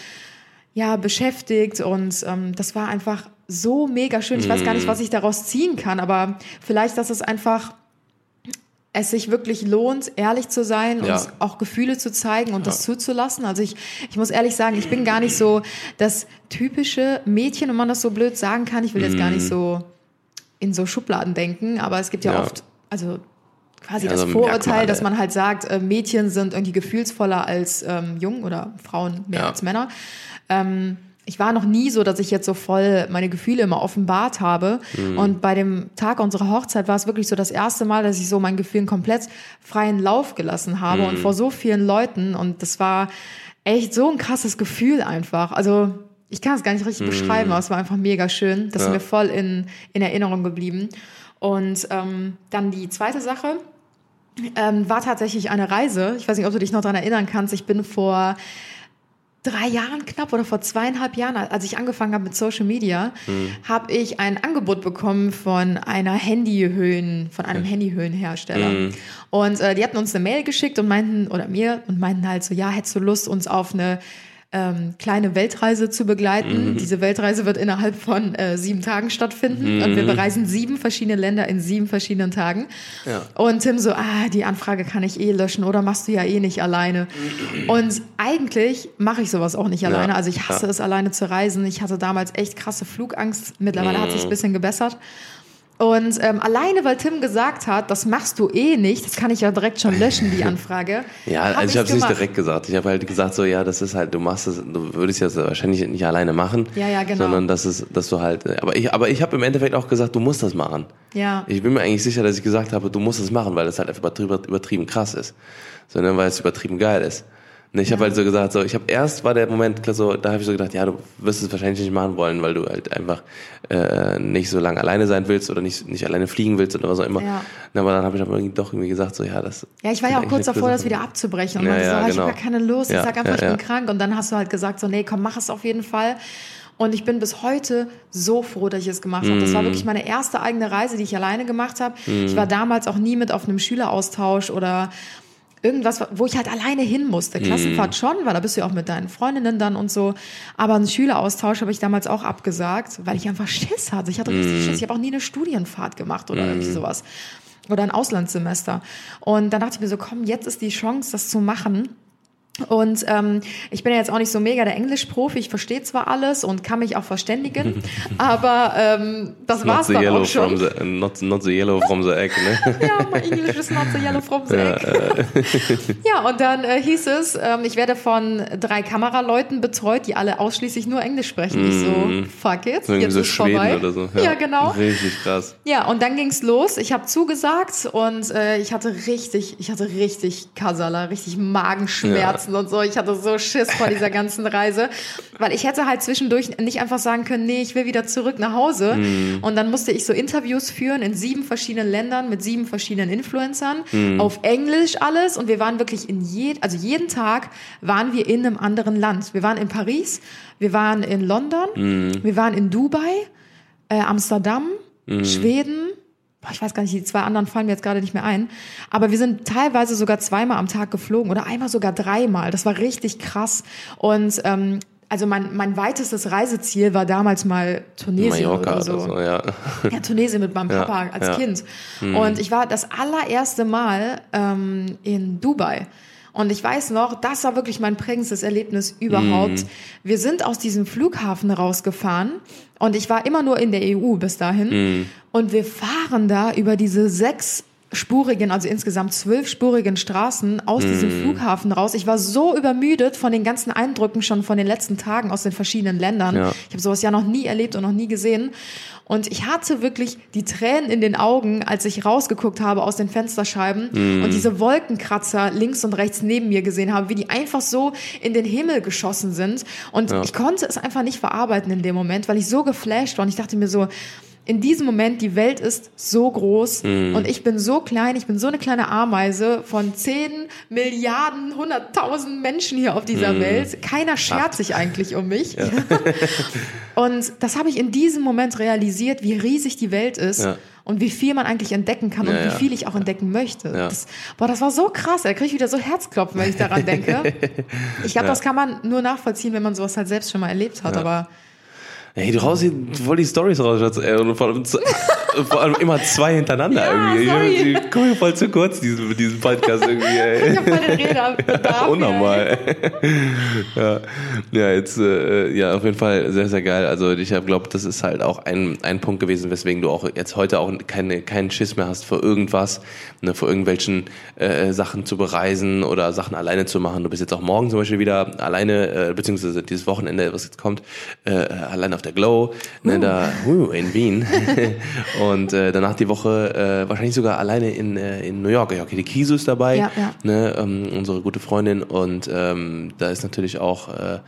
ja, beschäftigt und ähm, das war einfach so mega schön. Ich weiß gar nicht, was ich daraus ziehen kann, aber vielleicht, dass es einfach es sich wirklich lohnt, ehrlich zu sein und ja. auch Gefühle zu zeigen und ja. das zuzulassen. Also ich, ich muss ehrlich sagen, ich bin gar nicht so das typische Mädchen, wenn man das so blöd sagen kann. Ich will jetzt gar nicht mhm. so in so Schubladen denken, aber es gibt ja, ja. oft, also quasi ja, das so Vorurteil, dass man halt sagt, äh, Mädchen sind irgendwie gefühlsvoller als ähm, Jungen oder Frauen mehr als Männer. Ähm, ich war noch nie so, dass ich jetzt so voll meine Gefühle immer offenbart habe. Mhm. Und bei dem Tag unserer Hochzeit war es wirklich so das erste Mal, dass ich so meinen Gefühlen komplett freien Lauf gelassen habe mhm. und vor so vielen Leuten. Und das war echt so ein krasses Gefühl einfach. Also ich kann es gar nicht richtig mhm. beschreiben, aber es war einfach mega schön. Das ja. ist mir voll in, in Erinnerung geblieben. Und ähm, dann die zweite Sache ähm, war tatsächlich eine Reise. Ich weiß nicht, ob du dich noch daran erinnern kannst. Ich bin vor drei Jahren knapp oder vor zweieinhalb Jahren, als ich angefangen habe mit Social Media, mhm. habe ich ein Angebot bekommen von einer Handyhöhen, von einem Handyhöhenhersteller. Mhm. Und äh, die hatten uns eine Mail geschickt und meinten, oder mir, und meinten halt so, ja, hättest du Lust, uns auf eine ähm, kleine Weltreise zu begleiten. Mhm. Diese Weltreise wird innerhalb von äh, sieben Tagen stattfinden mhm. und wir bereisen sieben verschiedene Länder in sieben verschiedenen Tagen. Ja. Und Tim so, ah, die Anfrage kann ich eh löschen oder machst du ja eh nicht alleine. Und eigentlich mache ich sowas auch nicht alleine. Ja. Also ich hasse ja. es alleine zu reisen. Ich hatte damals echt krasse Flugangst. Mittlerweile mhm. hat sich ein bisschen gebessert. Und ähm, alleine, weil Tim gesagt hat, das machst du eh nicht, das kann ich ja direkt schon löschen, die (laughs) Anfrage. ja, hab also ich habe es nicht direkt gesagt. Ich habe halt gesagt, so ja, das ist halt, du machst es, du würdest ja wahrscheinlich nicht alleine machen. Ja, ja, genau. Sondern dass es, dass du halt, aber ich, aber ich habe im Endeffekt auch gesagt, du musst das machen. Ja. Ich bin mir eigentlich sicher, dass ich gesagt habe, du musst es machen, weil es halt einfach übertrieben, übertrieben krass ist, sondern weil es übertrieben geil ist. Ne, ich ja. habe halt so gesagt, so ich habe erst war der Moment so, da habe ich so gedacht, ja, du wirst es wahrscheinlich nicht machen wollen, weil du halt einfach äh, nicht so lange alleine sein willst oder nicht nicht alleine fliegen willst oder was auch immer. Ja. Aber dann habe ich aber irgendwie doch irgendwie gesagt, so ja, das. Ja, ich war ja auch kurz davor, das wieder abzubrechen und ja, ja, so, genau. ich habe gar keine Lust, ich sag einfach, ich bin krank und dann hast du halt gesagt, so nee, komm, mach es auf jeden Fall. Und ich bin bis heute so froh, dass ich es gemacht habe. Das war mm. wirklich meine erste eigene Reise, die ich alleine gemacht habe. Mm. Ich war damals auch nie mit auf einem Schüleraustausch oder irgendwas, wo ich halt alleine hin musste. Mhm. Klassenfahrt schon, weil da bist du ja auch mit deinen Freundinnen dann und so. Aber einen Schüleraustausch habe ich damals auch abgesagt, weil ich einfach Schiss hatte. Ich hatte richtig mhm. Schiss. Ich habe auch nie eine Studienfahrt gemacht oder irgendwie mhm. sowas. Oder ein Auslandssemester. Und dann dachte ich mir so, komm, jetzt ist die Chance, das zu machen. Und ähm, ich bin ja jetzt auch nicht so mega der Englischprofi. Ich verstehe zwar alles und kann mich auch verständigen, (laughs) aber ähm, das war's dann auch schon. The, not, not the yellow from the egg, ne? (laughs) ja, my English is not the yellow from the egg. Ja, ja und dann äh, hieß es, ähm, ich werde von drei Kameraleuten betreut, die alle ausschließlich nur Englisch sprechen. Mm. Ich so, mhm. fuck it, so jetzt so ist Schweden vorbei. Oder so. Ja, ja, genau. Richtig krass. Ja, und dann ging's los. Ich habe zugesagt und äh, ich hatte richtig, ich hatte richtig Kasala, richtig Magenschmerzen. Ja Schmerzen und so. Ich hatte so Schiss vor dieser (laughs) ganzen Reise, weil ich hätte halt zwischendurch nicht einfach sagen können, nee, ich will wieder zurück nach Hause. Mhm. Und dann musste ich so Interviews führen in sieben verschiedenen Ländern mit sieben verschiedenen Influencern mhm. auf Englisch alles. Und wir waren wirklich in jeden, also jeden Tag waren wir in einem anderen Land. Wir waren in Paris, wir waren in London, mhm. wir waren in Dubai, äh, Amsterdam, mhm. Schweden, ich weiß gar nicht, die zwei anderen fallen mir jetzt gerade nicht mehr ein, aber wir sind teilweise sogar zweimal am Tag geflogen oder einmal sogar dreimal. Das war richtig krass. Und ähm, also mein, mein weitestes Reiseziel war damals mal Tunesien Mallorca oder so. Oder so ja. ja, Tunesien mit meinem Papa ja, als ja. Kind. Hm. Und ich war das allererste Mal ähm, in Dubai. Und ich weiß noch, das war wirklich mein prägendstes Erlebnis überhaupt. Mm. Wir sind aus diesem Flughafen rausgefahren und ich war immer nur in der EU bis dahin. Mm. Und wir fahren da über diese sechs spurigen, also insgesamt zwölfspurigen Straßen aus mm. diesem Flughafen raus. Ich war so übermüdet von den ganzen Eindrücken schon von den letzten Tagen aus den verschiedenen Ländern. Ja. Ich habe sowas ja noch nie erlebt und noch nie gesehen. Und ich hatte wirklich die Tränen in den Augen, als ich rausgeguckt habe aus den Fensterscheiben mm. und diese Wolkenkratzer links und rechts neben mir gesehen habe, wie die einfach so in den Himmel geschossen sind. Und ja. ich konnte es einfach nicht verarbeiten in dem Moment, weil ich so geflasht war. Und ich dachte mir so, in diesem Moment, die Welt ist so groß mm. und ich bin so klein, ich bin so eine kleine Ameise von 10 Milliarden, 100.000 Menschen hier auf dieser mm. Welt. Keiner schert sich eigentlich um mich. Ja. (laughs) und das habe ich in diesem Moment realisiert, wie riesig die Welt ist. Ja. Und wie viel man eigentlich entdecken kann und ja, wie viel ich auch entdecken möchte. Das, boah, das war so krass. Da kriege ich wieder so Herzklopfen, wenn ich daran denke. (laughs) Ich glaube, das kann man nur nachvollziehen, wenn man sowas halt selbst schon mal erlebt hat. Aber Hey, du haust hier voll die Storys raus, Schatz. Ey, und vor allem, (laughs) vor allem immer zwei hintereinander ja, irgendwie. Ich komme voll zu kurz, diesen, diesen Podcast irgendwie. Ey. Ich hab meine Rede (laughs) Unnormal. (laughs) ja. ja, jetzt, äh, ja, auf jeden Fall sehr, sehr geil. Also ich glaube, das ist halt auch ein, ein Punkt gewesen, weswegen du auch jetzt heute auch keine, keinen Schiss mehr hast vor irgendwas, ne, vor irgendwelchen äh, Sachen zu bereisen oder Sachen alleine zu machen. Du bist jetzt auch morgen zum Beispiel wieder alleine, äh, beziehungsweise dieses Wochenende, was jetzt kommt, äh, alleine auf der Glow, ne, uh. da uh, in Wien. (laughs) und äh, danach die Woche äh, wahrscheinlich sogar alleine in, äh, in New York. Okay, die Kisu ist dabei, ja, ja. Ne, ähm, unsere gute Freundin. Und ähm, da ist natürlich auch äh,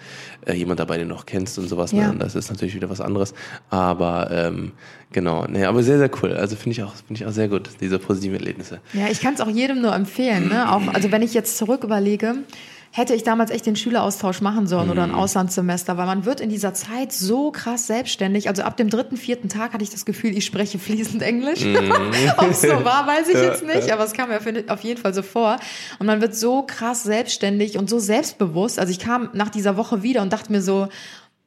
äh jemand dabei, den du noch kennst und sowas. Ne? Ja. Ne? Das ist natürlich wieder was anderes. Aber ähm, genau, ne, aber sehr, sehr cool. Also finde ich auch, finde ich auch sehr gut, diese positiven Erlebnisse. Ja, ich kann es auch jedem nur empfehlen. Ne? Auch, also wenn ich jetzt zurück überlege, hätte ich damals echt den Schüleraustausch machen sollen oder ein Auslandssemester, weil man wird in dieser Zeit so krass selbstständig. Also ab dem dritten, vierten Tag hatte ich das Gefühl, ich spreche fließend Englisch. (laughs) Ob es so war, weiß ich jetzt nicht, aber es kam mir auf jeden Fall so vor. Und man wird so krass selbstständig und so selbstbewusst. Also ich kam nach dieser Woche wieder und dachte mir so,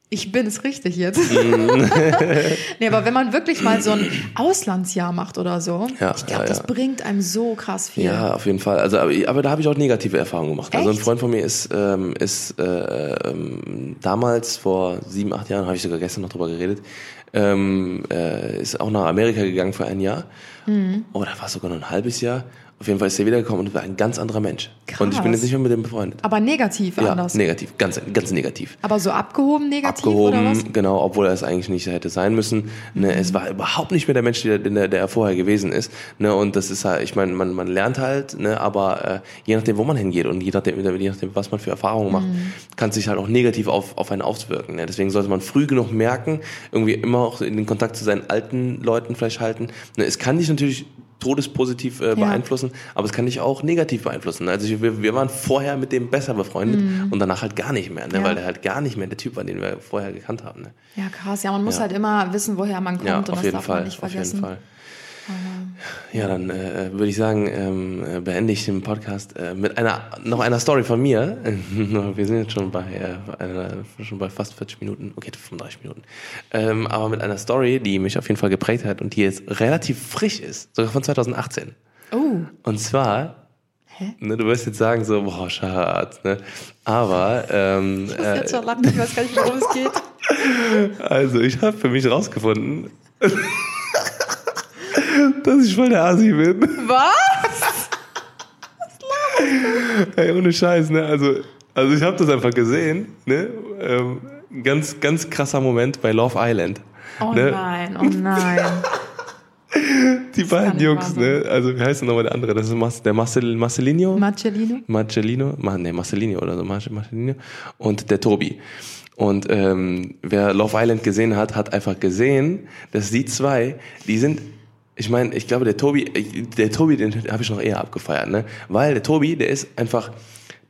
ich bin es richtig jetzt. (laughs) nee, aber wenn man wirklich mal so ein Auslandsjahr macht oder so, Ja, ich glaube, ja, das ja. bringt einem so krass viel. Ja, auf jeden Fall. Also, aber, aber da habe ich auch negative Erfahrungen gemacht. Also ein Echt? Freund von mir ist, ähm, ist äh, ähm, damals vor sieben, acht Jahren, habe ich sogar gestern noch drüber geredet, ähm, äh, ist auch nach Amerika gegangen für ein Jahr. Mhm. Oder war es sogar noch ein halbes Jahr. Auf jeden Fall ist er wiedergekommen und war ein ganz anderer Mensch. Krass. Und ich bin jetzt nicht mehr mit dem befreundet. Aber negativ Ja, anders. negativ, ganz, ganz negativ. Aber so abgehoben negativ oder was? abgehoben, genau, obwohl er es eigentlich nicht hätte sein müssen. Ne, es war überhaupt nicht mehr der Mensch, der, der, der er vorher gewesen ist. Ne, und das ist halt, ich meine, man, man lernt halt, ne, aber äh, je nachdem, wo man hingeht und je nachdem, je nachdem was man für Erfahrungen macht, kann es sich halt auch negativ auf, auf einen auswirken. Ne? Deswegen sollte man früh genug merken, irgendwie immer auch in den Kontakt zu seinen alten Leuten vielleicht halten. Ne, es kann dich natürlich todespositiv äh, beeinflussen, aber es kann dich auch negativ beeinflussen. Also ich, wir, wir waren vorher mit dem besser befreundet und danach halt gar nicht mehr, ne? Ja. weil der halt gar nicht mehr der Typ war, den wir vorher gekannt haben. Ne? Ja, krass. Ja, man muss Ja. halt immer wissen, woher man kommt Ja, und auf das jeden darf Fall, man nicht auf vergessen. jeden Fall. Ja, dann äh, würde ich sagen, ähm, äh, beende ich den Podcast äh, mit einer noch einer Story von mir. (laughs) Wir sind jetzt schon bei äh, einer, schon bei fast 40 Minuten, okay, 35 Minuten. Ähm, aber mit einer Story, die mich auf jeden Fall geprägt hat und die jetzt relativ frisch ist, sogar von 2018. Oh, Und zwar, Hä? ne, du wirst jetzt sagen so, boah, Schatz, ne? Aber ähm, das ist jetzt schon lang, ich weiß gar nicht, worum es geht. (laughs) Also, ich habe für mich rausgefunden, (laughs) dass ich voll der Asi bin. Was? (laughs) Ey, ohne Scheiß, ne? Also, also ich habe das einfach gesehen, ne? Ähm, ganz, ganz krasser Moment bei Love Island. Oh ne? nein, oh nein. (laughs) Die beiden nicht Jungs, ne? Also, wie heißt denn nochmal der andere? Das ist Mas der Marcel Marcelino? Marcellino? Marcellino, Ma- nee, Marcelino oder so, Marce- Marcelino und der Tobi. Und ähm, wer Love Island gesehen hat, hat einfach gesehen, dass die zwei, die sind, ich meine, ich glaube, der Tobi, äh, der Tobi, den habe ich noch eher abgefeiert, ne? Weil der Tobi, der ist einfach,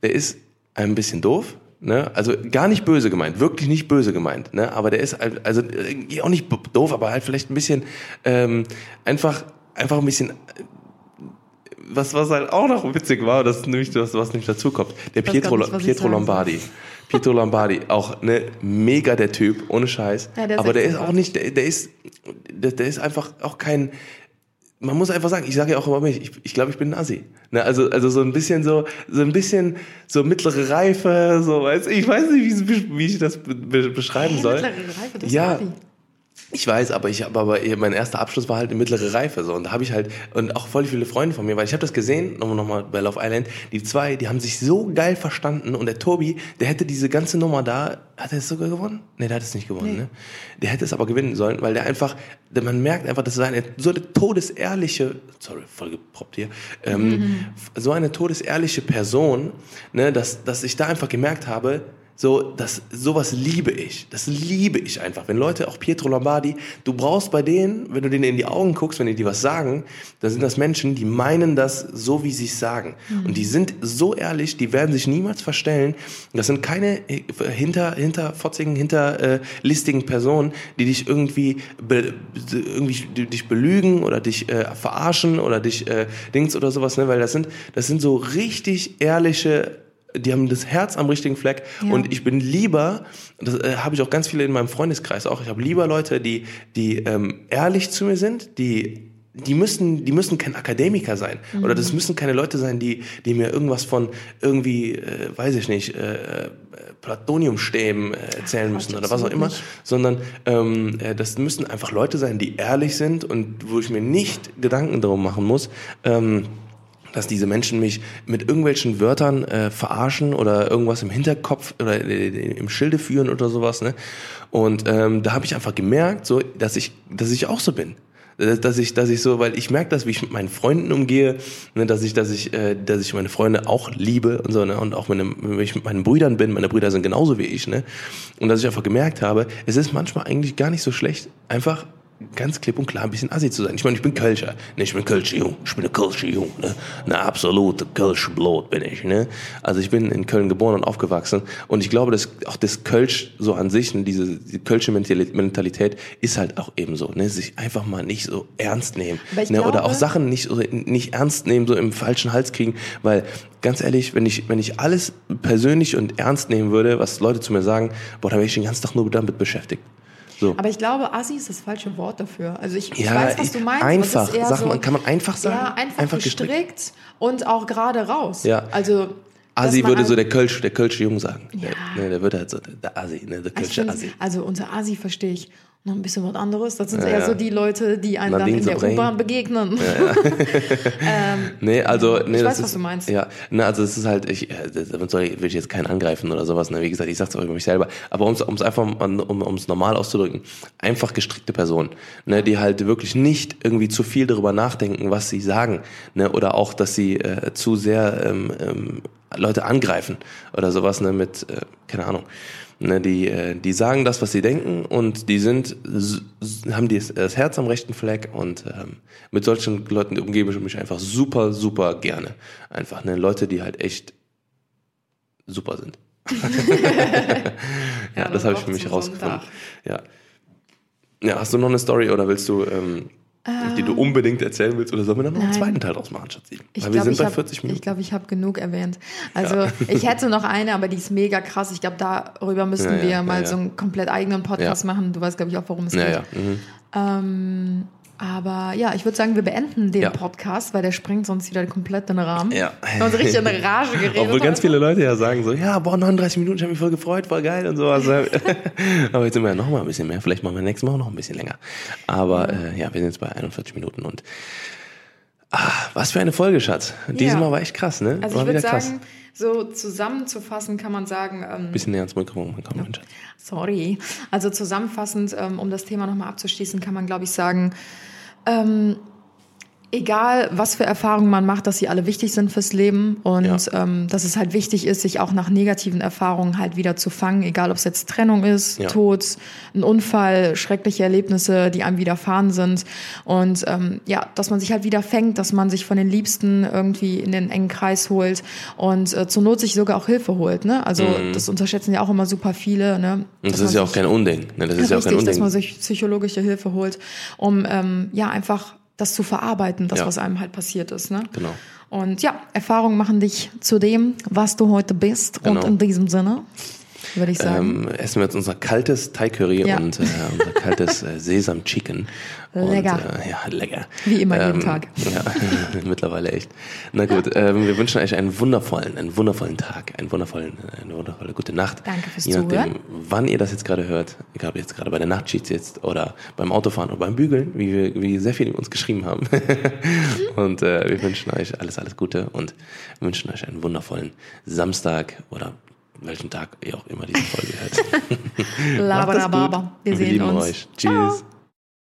der ist ein bisschen doof, ne? Also gar nicht böse gemeint, wirklich nicht böse gemeint, ne? Aber der ist halt- also äh, auch nicht doof, aber halt vielleicht ein bisschen ähm, einfach, einfach ein bisschen was, was halt auch noch witzig war, das ist nämlich das, was nicht dazu kommt. Der Pietro, nicht, Pietro Lombardi. Pietro Lombardi, auch ne, mega der Typ, ohne Scheiß. Ja, der Aber der ist auch nicht, der, der ist, der, der ist einfach auch kein, man muss einfach sagen, ich sage ja auch immer mich, ich, ich glaube, ich bin ein Assi. Ne, also, also so ein bisschen so, so ein bisschen so mittlere Reife, so weiß ich weiß nicht, wie, wie ich das be be beschreiben Hey, soll. mittlere Reife, das ja. Ich weiß, aber ich habe aber mein erster Abschluss war halt eine mittlere Reife so und da habe ich halt und auch voll viele Freunde von mir, weil ich habe das gesehen, nochmal noch mal bei Love Island, die zwei, die haben sich so geil verstanden und der Tobi, der hätte diese ganze Nummer da, hat er es sogar gewonnen? Nee, der hat es nicht gewonnen, Nee. ne? Der hätte es aber gewinnen sollen, weil der einfach, man merkt einfach, das ist eine so eine todesehrliche, sorry, voll geproppt hier, ähm, so eine todesehrliche Person, ne, dass, dass ich da einfach gemerkt habe, so, das, sowas liebe ich. Das liebe ich einfach. Wenn Leute, auch Pietro Lombardi, du brauchst bei denen, wenn du denen in die Augen guckst, wenn die dir was sagen, dann sind das Menschen, die meinen das so, wie sie es sagen. Und die sind so ehrlich, die werden sich niemals verstellen. Das sind keine äh, hinter, hinterfotzigen, hinterlistigen Personen, die dich irgendwie, be, irgendwie dich belügen oder dich äh, verarschen oder dich äh, Dings oder sowas, ne? Weil das sind, das sind so richtig ehrliche die haben das Herz am richtigen Fleck Ja. und ich bin lieber, das äh, habe ich auch ganz viele in meinem Freundeskreis auch, ich habe lieber Leute, die, die ähm, ehrlich zu mir sind, die die müssen, die müssen kein Akademiker sein. Oder das müssen keine Leute sein, die, die mir irgendwas von irgendwie, äh, weiß ich nicht, äh, äh, Plutoniumstäben äh, erzählen Quatsch, müssen oder was auch immer. nicht. Sondern ähm, äh, das müssen einfach Leute sein, die ehrlich sind und wo ich mir nicht Gedanken darum machen muss, ähm, dass diese Menschen mich mit irgendwelchen Wörtern äh, verarschen oder irgendwas im Hinterkopf oder äh, im Schilde führen oder sowas. Ne? Und ähm, da habe ich einfach gemerkt, so, dass ich, dass ich auch so bin. Äh, Dass ich, dass ich so, weil ich merke das, wie ich mit meinen Freunden umgehe, ne, dass ich, dass ich, äh, dass ich meine Freunde auch liebe und so, ne, und auch meine, wenn ich mit meinen Brüdern bin, meine Brüder sind genauso wie ich, ne, und dass ich einfach gemerkt habe, es ist manchmal eigentlich gar nicht so schlecht, einfach ganz klipp und klar ein bisschen assi zu sein. Ich meine, ich bin Kölscher. Ne, ich bin Kölscher Jung. Ich bin ein Kölscher Jung. Ne? Eine absolute Kölsche Blut bin ich. Ne? Also ich bin in Köln geboren und aufgewachsen. Und ich glaube, dass auch das Kölsch so an sich, ne, diese die Kölsche Mentalität ist halt auch eben so. Ne? Sich einfach mal nicht so ernst nehmen. Ne? glaube, Oder auch Sachen nicht, so, nicht ernst nehmen, so im falschen Hals kriegen. Weil ganz ehrlich, wenn ich, wenn ich alles persönlich und ernst nehmen würde, was Leute zu mir sagen, boah, da wäre ich den ganzen Tag nur damit beschäftigt. So. Aber ich glaube, Assi ist das falsche Wort dafür. Also ich, ich Ja, weiß, was du meinst. einfach. ist eher Sag so, mal, kann man einfach sagen? Ja, einfach, Einfach gestrickt, gestrickt? und auch gerade raus. Ja. Also Asi man würde so der Kölsch, der Kölsche Jung sagen. Ja. Der, ne, der würde halt so, der, Asi, ne, der Ich Kölsche Asi. also unter Asi verstehe ich noch ein bisschen was anderes. Das sind Ja, eher ja. so die Leute, die einem Nadine dann in der. U-Bahn begegnen. (laughs) Nee, also, nee, Ich das weiß, ist, was du meinst. Ja, ne, also es ist halt, ich, äh, damit soll ich, will ich jetzt keinen angreifen oder sowas, ne, wie gesagt, ich sag's auch über mich selber, aber ums, ums einfach, um, ums normal auszudrücken, einfach gestrickte Personen, ne, die halt wirklich nicht irgendwie zu viel darüber nachdenken, was sie sagen, ne, oder auch, dass sie äh, zu sehr ähm, ähm, Leute angreifen oder sowas, ne, mit, äh, keine Ahnung. Ne, die, äh, die sagen das, was sie denken und die sind, haben die, das Herz am rechten Fleck und ähm, mit solchen Leuten umgebe ich mich einfach super, super gerne. Einfach, ne, Leute, die halt echt super sind. (laughs) ja, Ja, das habe ich für mich. Sonntag. Ja. Ja, hast du noch eine Story oder willst du, ähm, die du unbedingt erzählen willst oder sollen wir dann noch einen nein. zweiten Teil draus machen, Schatzi? Ich Weil wir glaube, sind ich bei hab- 40 Minuten. Ich glaube, ich habe genug erwähnt. Also (laughs) ich hätte noch eine, aber die ist mega krass. Ich glaube, darüber müssten Ja, ja, wir ja, mal ja. so einen komplett eigenen Podcast Ja. machen. Du weißt, glaube ich, auch, worum es ja, geht. ja. Mhm. Ähm, aber ja, ich würde sagen, wir beenden den Ja. Podcast, weil der sprengt sonst wieder komplett den Rahmen. Ja. Wir haben uns richtig in eine Rage geredet. Obwohl ganz viele Leute ja sagen so, ja, boah, 39 Minuten, ich habe mich voll gefreut, voll geil und sowas. (laughs) Aber jetzt sind wir ja noch mal ein bisschen mehr. Vielleicht machen wir nächstes Mal auch noch ein bisschen länger. Aber äh, ja, wir sind jetzt bei 41 Minuten und ah, was für eine Folge, Schatz. Dieses Ja. Mal war echt krass, ne? Also war ich würde wieder krass. sagen, so zusammenzufassen kann man sagen, ähm, Bisschen näher ans Mikrofon kommen, Schatz. Sorry. Also zusammenfassend, ähm, um das Thema nochmal abzuschließen, kann man, glaube ich, sagen, ähm, egal was für Erfahrungen man macht, dass sie alle wichtig sind fürs Leben und Ja. ähm, dass es halt wichtig ist, sich auch nach negativen Erfahrungen halt wieder zu fangen, egal ob es jetzt Trennung ist, Ja. Tod, ein Unfall, schreckliche Erlebnisse, die einem widerfahren sind und ähm, ja, dass man sich halt wieder fängt, dass man sich von den Liebsten irgendwie in den engen Kreis holt und äh, zur Not sich sogar auch Hilfe holt. Ne? Also das unterschätzen ja auch immer super viele. Ne? Mhm. Und das ist ja auch kein Unding. Ne? Das ist ja auch kein Richtig, dass Unding. man sich psychologische Hilfe holt, um ähm, ja einfach das zu verarbeiten, das Ja. was einem halt passiert ist. Ne? Genau. Und ja, Erfahrungen machen dich zu dem, was du heute bist. Genau. Und in diesem Sinne würde ich sagen, Ähm, essen wir jetzt unser kaltes Thai Curry Ja. und äh, unser kaltes äh, (laughs) Sesam Chicken. Lecker. Und, äh, ja, lecker. Wie immer jeden Tag. (laughs) Ja, (laughs) mittlerweile echt. Na gut, ähm, wir wünschen euch einen wundervollen, einen wundervollen Tag, einen wundervollen, eine wundervolle gute Nacht. Danke fürs Je nachdem, Zuhören. wann ihr das jetzt gerade hört, egal ob ihr jetzt gerade bei der Nachtschicht sitzt oder beim Autofahren oder beim Bügeln, wie, wir, wie sehr viele uns geschrieben haben. und äh, wir wünschen euch alles, alles Gute und wünschen euch einen wundervollen Samstag oder welchen Tag ihr auch immer diese Folge hört. (laughs) (laughs) Laberababa. Wir Wir sehen uns. euch. Ciao. Tschüss.